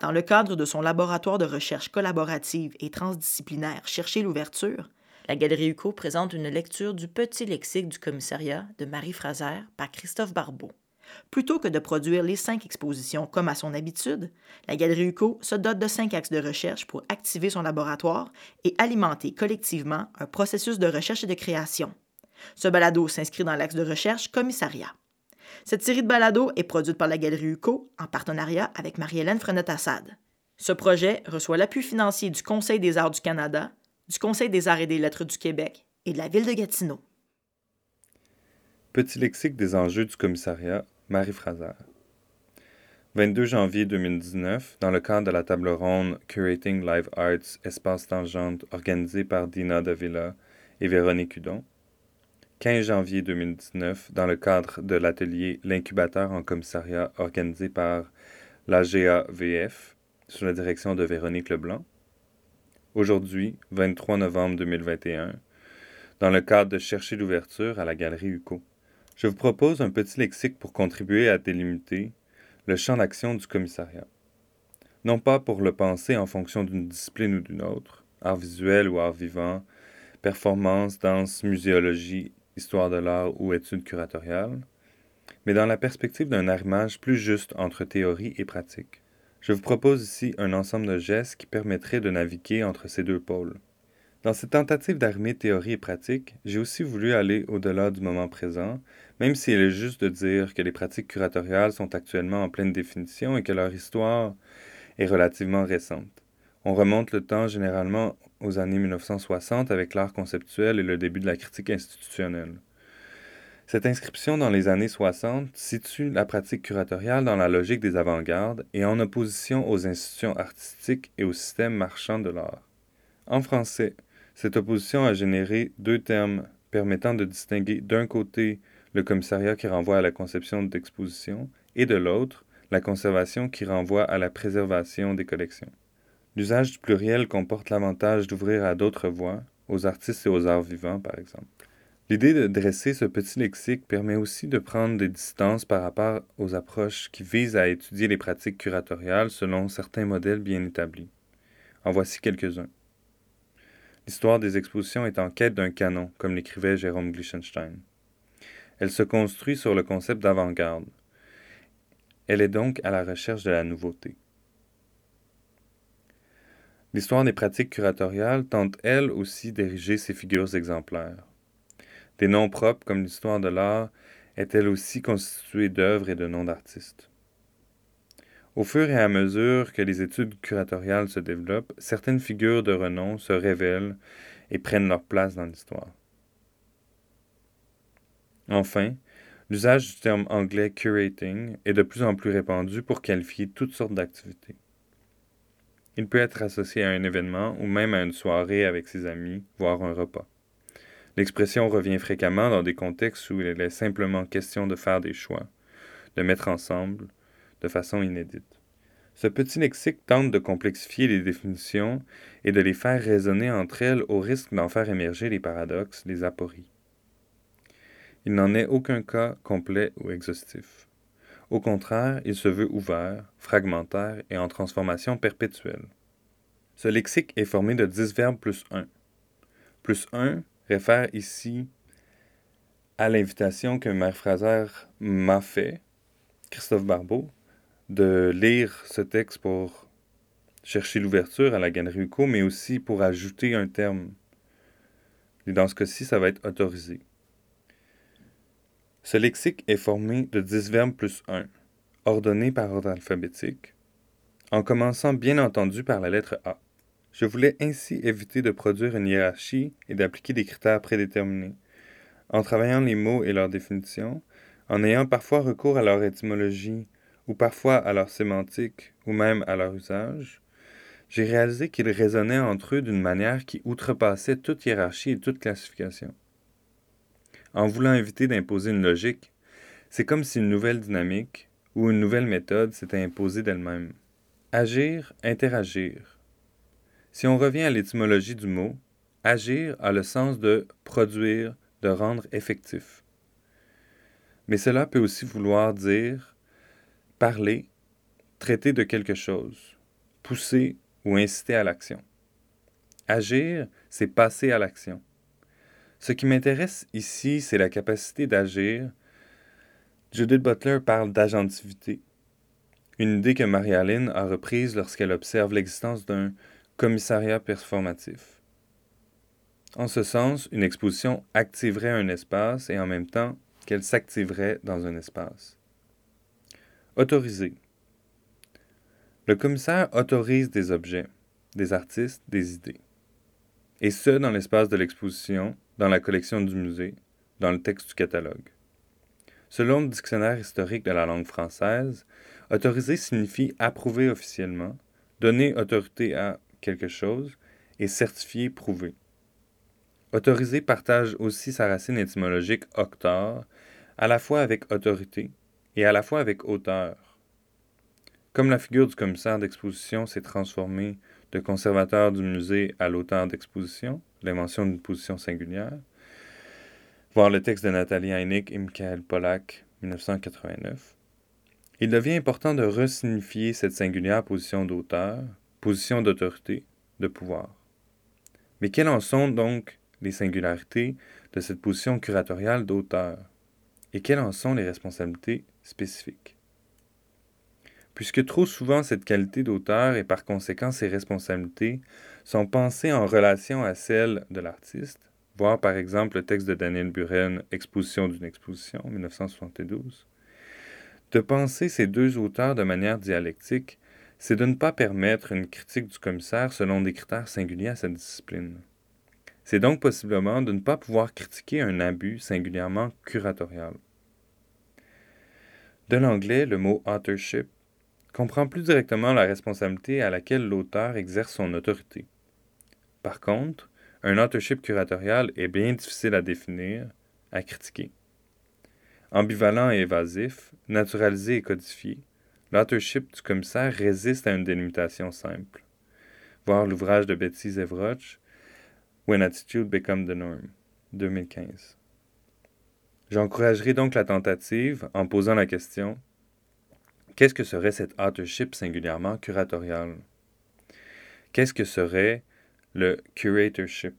dans le cadre de son laboratoire de recherche collaborative et transdisciplinaire Chercher l'ouverture, la Galerie UCO présente une lecture du Petit lexique du commissariat de Marie Fraser par Christophe Barbeau. Plutôt que de produire les cinq expositions comme à son habitude, la Galerie UCO se dote de cinq axes de recherche pour activer son laboratoire et alimenter collectivement un processus de recherche et de création. Ce balado s'inscrit dans l'axe de recherche commissariat. Cette série de balados est produite par la Galerie UCO en partenariat avec Marie-Hélène Frenette-Assad. Ce projet reçoit l'appui financier du Conseil des arts du Canada, du Conseil des arts et des lettres du Québec et de la ville de Gatineau. Petit lexique des enjeux du commissariat, Marie Fraser. 22 janvier 2019, dans le cadre de la table ronde Curating Live Arts Espace Tangente organisée par Dina Davila et Véronique Hudon, 15 janvier 2019, dans le cadre de l'atelier L'incubateur en commissariat organisé par l'AGAVF sous la direction de Véronique Leblanc. Aujourd'hui, 23 novembre 2021, dans le cadre de Chercher l'ouverture à la Galerie UCO. Je vous propose un petit lexique pour contribuer à délimiter le champ d'action du commissariat. Non pas pour le penser en fonction d'une discipline ou d'une autre, art visuel ou art vivant, performance, danse, muséologie, histoire de l'art ou études curatoriales, mais dans la perspective d'un arrimage plus juste entre théorie et pratique. Je vous propose ici un ensemble de gestes qui permettraient de naviguer entre ces deux pôles. Dans cette tentative d'arrimer théorie et pratique, j'ai aussi voulu aller au-delà du moment présent, même s'il est juste de dire que les pratiques curatoriales sont actuellement en pleine définition et que leur histoire est relativement récente. On remonte le temps généralement aux années 1960 avec l'art conceptuel et le début de la critique institutionnelle. Cette inscription dans les années 60 situe la pratique curatoriale dans la logique des avant-gardes et en opposition aux institutions artistiques et au système marchand de l'art. En français, cette opposition a généré deux termes permettant de distinguer d'un côté le commissariat qui renvoie à la conception d'exposition et de l'autre la conservation qui renvoie à la préservation des collections. L'usage du pluriel comporte l'avantage d'ouvrir à d'autres voix, aux artistes et aux arts vivants par exemple. L'idée de dresser ce petit lexique permet aussi de prendre des distances par rapport aux approches qui visent à étudier les pratiques curatoriales selon certains modèles bien établis. En voici quelques-uns. L'histoire des expositions est en quête d'un canon, comme l'écrivait Jérôme Glichenstein. Elle se construit sur le concept d'avant-garde. Elle est donc à la recherche de la nouveauté. L'histoire des pratiques curatoriales tente elle aussi d'ériger ses figures exemplaires. Des noms propres comme l'histoire de l'art est elle aussi constituée d'œuvres et de noms d'artistes. Au fur et à mesure que les études curatoriales se développent, certaines figures de renom se révèlent et prennent leur place dans l'histoire. Enfin, l'usage du terme anglais curating est de plus en plus répandu pour qualifier toutes sortes d'activités. Il peut être associé à un événement ou même à une soirée avec ses amis, voire un repas. L'expression revient fréquemment dans des contextes où il est simplement question de faire des choix, de mettre ensemble, de façon inédite. Ce petit lexique tente de complexifier les définitions et de les faire résonner entre elles au risque d'en faire émerger les paradoxes, les apories. Il n'en est aucun cas complet ou exhaustif. Au contraire, il se veut ouvert, fragmentaire et en transformation perpétuelle. Ce lexique est formé de 10 verbes plus 1. Plus 1 réfère ici à l'invitation que Mère Fraser m'a fait, Christophe Barbeau, de lire ce texte pour chercher l'ouverture à la Galerie UCO, mais aussi pour ajouter un terme. Et dans ce cas-ci, ça va être autorisé. Ce lexique est formé de 10 verbes plus 1, ordonnés par ordre alphabétique, en commençant bien entendu par la lettre A. Je voulais ainsi éviter de produire une hiérarchie et d'appliquer des critères prédéterminés. En travaillant les mots et leurs définitions, en ayant parfois recours à leur étymologie, ou parfois à leur sémantique, ou même à leur usage, j'ai réalisé qu'ils résonnaient entre eux d'une manière qui outrepassait toute hiérarchie et toute classification. En voulant éviter d'imposer une logique, c'est comme si une nouvelle dynamique ou une nouvelle méthode s'était imposée d'elle-même. Agir, interagir. Si on revient à l'étymologie du mot, agir a le sens de produire, de rendre effectif. Mais cela peut aussi vouloir dire parler, traiter de quelque chose, pousser ou inciter à l'action. Agir, c'est passer à l'action. Ce qui m'intéresse ici, c'est la capacité d'agir. Judith Butler parle d'agentivité, une idée que Marie-Aline a reprise lorsqu'elle observe l'existence d'un commissariat performatif. En ce sens, une exposition activerait un espace et en même temps qu'elle s'activerait dans un espace. Autoriser. Le commissaire autorise des objets, des artistes, des idées. Et ce, dans l'espace de l'exposition, dans la collection du musée, dans le texte du catalogue. Selon le dictionnaire historique de la langue française, autoriser signifie approuver officiellement, donner autorité à quelque chose et certifier, prouver. Autoriser partage aussi sa racine étymologique octor, à la fois avec autorité et à la fois avec auteur. Comme la figure du commissaire d'exposition s'est transformée de conservateur du musée à l'auteur d'exposition, l'invention d'une position singulière, voir le texte de Nathalie Heineck et Michael Pollack, 1989, il devient important de resignifier cette singulière position d'auteur, position d'autorité, de pouvoir. Mais quelles en sont donc les singularités de cette position curatoriale d'auteur? Et quelles en sont les responsabilités spécifiques? Puisque trop souvent cette qualité d'auteur et par conséquent ses responsabilités sont pensées en relation à celles de l'artiste, voir par exemple le texte de Daniel Buren, Exposition d'une exposition, 1972, de penser ces deux auteurs de manière dialectique, c'est de ne pas permettre une critique du commissaire selon des critères singuliers à sa discipline. C'est donc possiblement de ne pas pouvoir critiquer un abus singulièrement curatorial. De l'anglais, le mot authorship comprend plus directement la responsabilité à laquelle l'auteur exerce son autorité. Par contre, un authorship curatorial est bien difficile à définir, à critiquer. Ambivalent et évasif, naturalisé et codifié, l'authorship du commissaire résiste à une délimitation simple. Voir l'ouvrage de Betsy Zevroch, When Attitude Become the Norm, 2015. J'encouragerai donc la tentative en posant la question Qu'est-ce que serait cette authorship singulièrement curatoriale? Qu'est-ce que serait le curatorship?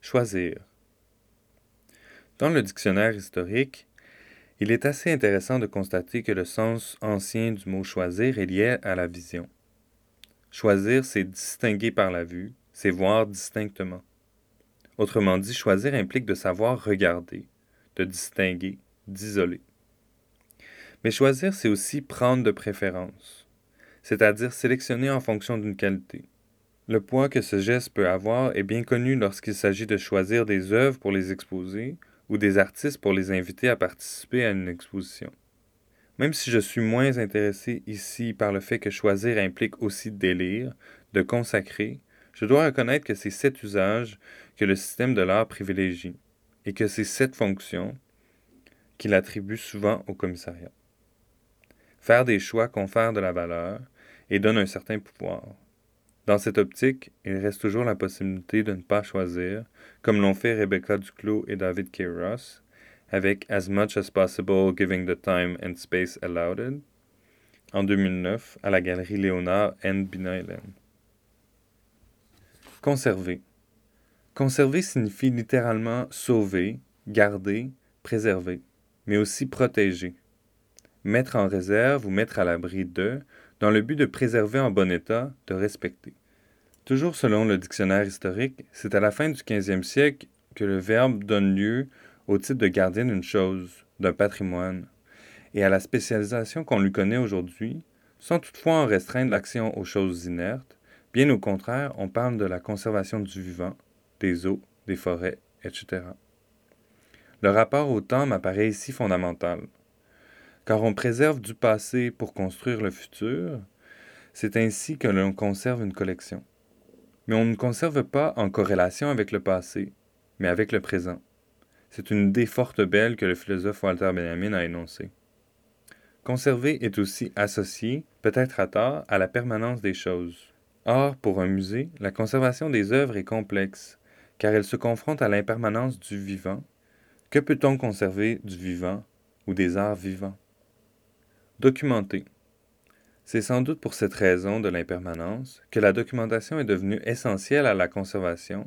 Choisir. Dans le dictionnaire historique, il est assez intéressant de constater que le sens ancien du mot choisir est lié à la vision. Choisir, c'est distinguer par la vue, c'est voir distinctement. Autrement dit, choisir implique de savoir regarder, de distinguer, d'isoler. Mais choisir, c'est aussi prendre de préférence, c'est-à-dire sélectionner en fonction d'une qualité. Le poids que ce geste peut avoir est bien connu lorsqu'il s'agit de choisir des œuvres pour les exposer ou des artistes pour les inviter à participer à une exposition. Même si je suis moins intéressé ici par le fait que choisir implique aussi délire, de consacrer, je dois reconnaître que c'est cet usage que le système de l'art privilégie et que c'est cette fonction qu'il attribue souvent au commissariat. Faire des choix confère de la valeur et donne un certain pouvoir. Dans cette optique, il reste toujours la possibilité de ne pas choisir, comme l'ont fait Rebecca Duclos et David K. Ross, avec As Much as Possible Giving the Time and Space Allowed en 2009 à la galerie Léonard N. Binaelen. Conserver. Conserver signifie littéralement sauver, garder, préserver, mais aussi protéger. Mettre en réserve ou mettre à l'abri de, dans le but de préserver en bon état, de respecter. Toujours selon le dictionnaire historique, c'est à la fin du 15e siècle que le verbe donne lieu au titre de gardien d'une chose, d'un patrimoine, et à la spécialisation qu'on lui connaît aujourd'hui, sans toutefois en restreindre l'action aux choses inertes, Bien au contraire, on parle de la conservation du vivant, des eaux, des forêts, etc. Le rapport au temps m'apparaît ici fondamental. Car on préserve du passé pour construire le futur, c'est ainsi que l'on conserve une collection. Mais on ne conserve pas en corrélation avec le passé, mais avec le présent. C'est une idée forte belle que le philosophe Walter Benjamin a énoncée. Conserver est aussi associé, peut-être à tort, à la permanence des choses. Or, pour un musée, la conservation des œuvres est complexe, car elle se confronte à l'impermanence du vivant. Que peut-on conserver du vivant ou des arts vivants? Documenter. C'est sans doute pour cette raison de l'impermanence que la documentation est devenue essentielle à la conservation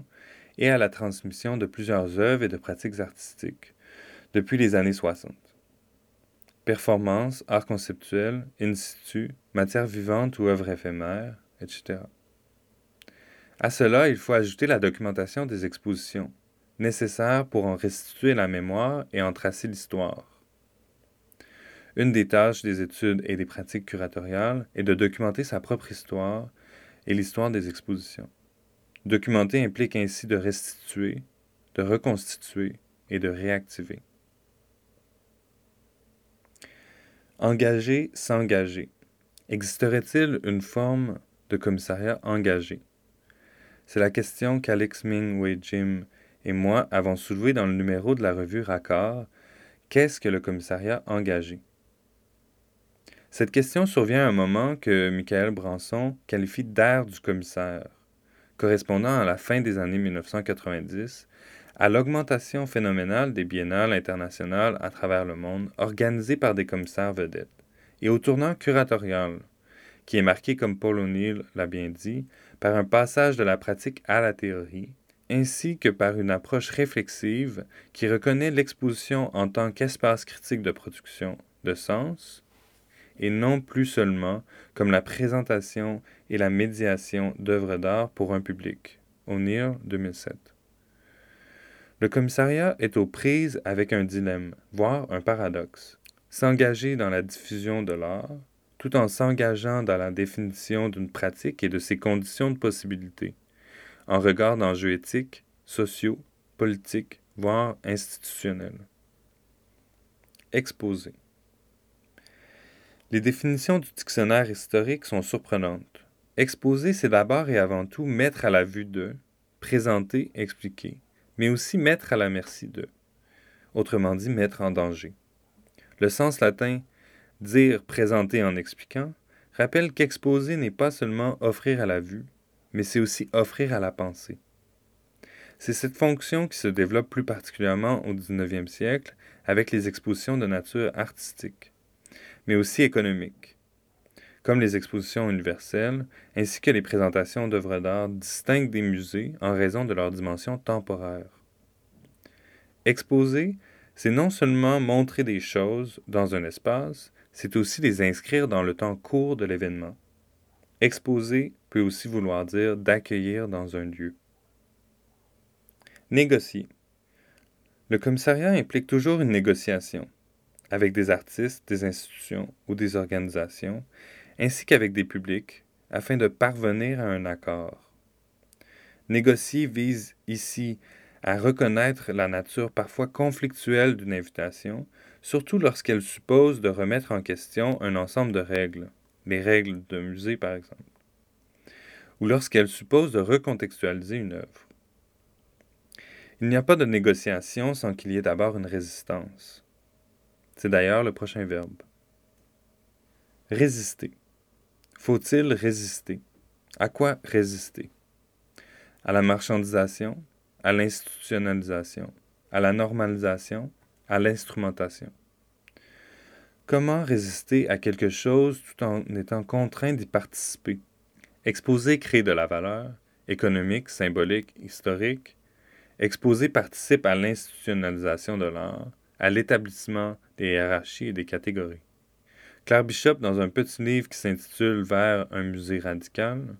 et à la transmission de plusieurs œuvres et de pratiques artistiques depuis les années 60. Performance, art conceptuel, in situ, matière vivante ou œuvre éphémère, etc. À cela, il faut ajouter la documentation des expositions, nécessaire pour en restituer la mémoire et en tracer l'histoire. Une des tâches des études et des pratiques curatoriales est de documenter sa propre histoire et l'histoire des expositions. Documenter implique ainsi de restituer, de reconstituer et de réactiver. Engager, s'engager. Existerait-il une forme de commissariat engagé? C'est la question qu'Alex Ming Wei Jim et moi avons soulevée dans le numéro de la revue Raccord Qu'est-ce que le commissariat engagé? Cette question survient à un moment que Michael Branson qualifie d'ère du commissaire, correspondant à la fin des années 1990, à l'augmentation phénoménale des biennales internationales à travers le monde organisées par des commissaires vedettes, et au tournant curatorial, qui est marqué, comme Paul O'Neill l'a bien dit, par un passage de la pratique à la théorie, ainsi que par une approche réflexive qui reconnaît l'exposition en tant qu'espace critique de production de sens, et non plus seulement comme la présentation et la médiation d'œuvres d'art pour un public. O'Neill, 2007. Le commissariat est aux prises avec un dilemme, voire un paradoxe. S'engager dans la diffusion de l'art, tout en s'engageant dans la définition d'une pratique et de ses conditions de possibilité, en regard d'enjeux éthiques, sociaux, politiques, voire institutionnels. Exposé. Les définitions du dictionnaire historique sont surprenantes. Exposer, c'est d'abord et avant tout mettre à la vue de, présenter, expliquer, mais aussi mettre à la merci de, autrement dit mettre en danger. Le sens latin dire, présenter en expliquant rappelle qu'exposer n'est pas seulement offrir à la vue, mais c'est aussi offrir à la pensée. C'est cette fonction qui se développe plus particulièrement au XIXe siècle avec les expositions de nature artistique mais aussi économiques, comme les expositions universelles, ainsi que les présentations d'œuvres d'art distinctes des musées en raison de leur dimension temporaire. Exposer, c'est non seulement montrer des choses dans un espace, c'est aussi les inscrire dans le temps court de l'événement. Exposer peut aussi vouloir dire d'accueillir dans un lieu. Négocier. Le commissariat implique toujours une négociation avec des artistes, des institutions ou des organisations, ainsi qu'avec des publics, afin de parvenir à un accord. Négocier vise ici à reconnaître la nature parfois conflictuelle d'une invitation, surtout lorsqu'elle suppose de remettre en question un ensemble de règles, les règles de musée par exemple, ou lorsqu'elle suppose de recontextualiser une œuvre. Il n'y a pas de négociation sans qu'il y ait d'abord une résistance. C'est d'ailleurs le prochain verbe. Résister. Faut-il résister? À quoi résister? À la marchandisation, à l'institutionnalisation, à la normalisation, à l'instrumentation. Comment résister à quelque chose tout en étant contraint d'y participer? Exposer crée de la valeur, économique, symbolique, historique. Exposer participe à l'institutionnalisation de l'art, à l'établissement des hiérarchies et des catégories. Claire Bishop, dans un petit livre qui s'intitule Vers un musée radical,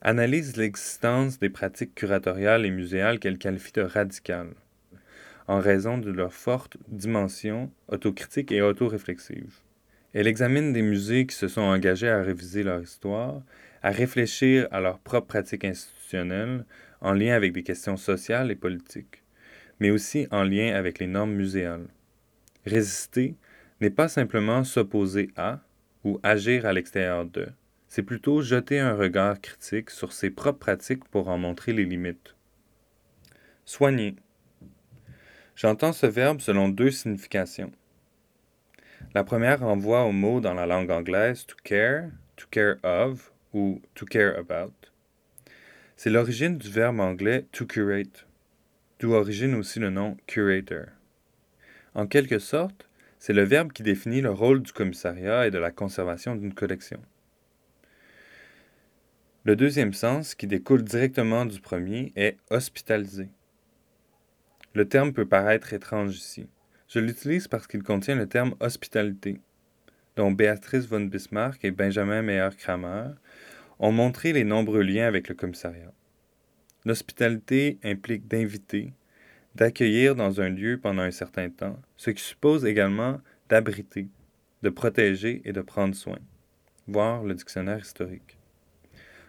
analyse l'existence des pratiques curatoriales et muséales qu'elle qualifie de radicales, en raison de leur forte dimension autocritique et autoréflexive. Elle examine des musées qui se sont engagés à réviser leur histoire, à réfléchir à leurs propres pratiques institutionnelles en lien avec des questions sociales et politiques mais aussi en lien avec les normes muséales. Résister n'est pas simplement s'opposer à ou agir à l'extérieur de, c'est plutôt jeter un regard critique sur ses propres pratiques pour en montrer les limites. Soigner. J'entends ce verbe selon deux significations. La première renvoie au mot dans la langue anglaise to care, to care of ou to care about. C'est l'origine du verbe anglais to curate, d'où origine aussi le nom curator. En quelque sorte, c'est le verbe qui définit le rôle du commissariat et de la conservation d'une collection. Le deuxième sens, qui découle directement du premier, est hospitalisé. Le terme peut paraître étrange ici. Je l'utilise parce qu'il contient le terme hospitalité, dont Béatrice von Bismarck et Benjamin Meyer-Kramer ont montré les nombreux liens avec le commissariat. L'hospitalité implique d'inviter, d'accueillir dans un lieu pendant un certain temps, ce qui suppose également d'abriter, de protéger et de prendre soin. Voir le dictionnaire historique.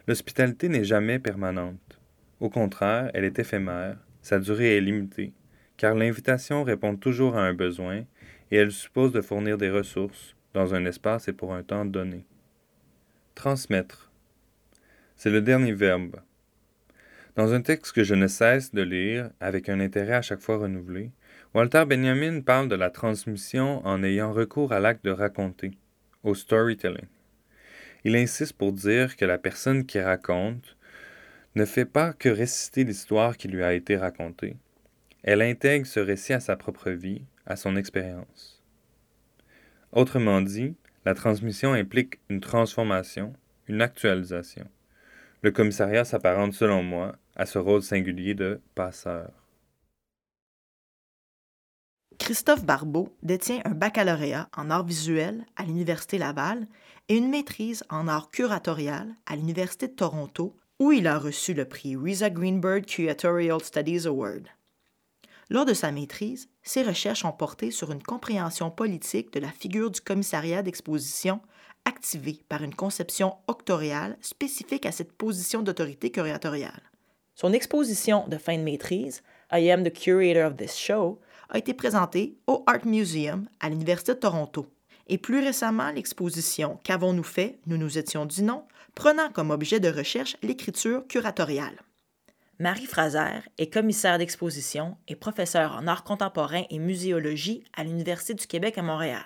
L'hospitalité n'est jamais permanente. Au contraire, elle est éphémère, sa durée est limitée, car l'invitation répond toujours à un besoin et elle suppose de fournir des ressources dans un espace et pour un temps donné. Transmettre. C'est le dernier verbe. Dans un texte que je ne cesse de lire, avec un intérêt à chaque fois renouvelé, Walter Benjamin parle de la transmission en ayant recours à l'acte de raconter, au storytelling. Il insiste pour dire que la personne qui raconte ne fait pas que réciter l'histoire qui lui a été racontée. Elle intègre ce récit à sa propre vie, à son expérience. Autrement dit, la transmission implique une transformation, une actualisation. Le commissariat s'apparente, selon moi, à ce rôle singulier de passeur. Christophe Barbeau détient un baccalauréat en arts visuels à l'Université Laval et une maîtrise en art curatorial à l'Université de Toronto, où il a reçu le prix Risa Greenberg Curatorial Studies Award. Lors de sa maîtrise, ses recherches ont porté sur une compréhension politique de la figure du commissariat d'exposition activée par une conception octoriale spécifique à cette position d'autorité curatoriale. Son exposition de fin de maîtrise, I Am the Curator of this Show, a été présentée au Art Museum à l'Université de Toronto. Et plus récemment, l'exposition Qu'avons-nous fait? Nous nous étions dit non, prenant comme objet de recherche l'écriture curatoriale. Marie Fraser est commissaire d'exposition et professeure en art contemporain et muséologie à l'Université du Québec à Montréal.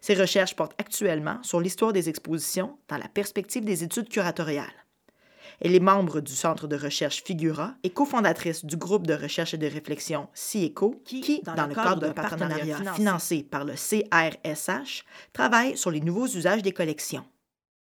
Ses recherches portent actuellement sur l'histoire des expositions dans la perspective des études curatoriales. Elle est membre du Centre de recherche Figura et cofondatrice du groupe de recherche et de réflexion CIECO, qui, dans, le cadre d'un partenariat financé par le CRSH, travaille sur les nouveaux usages des collections.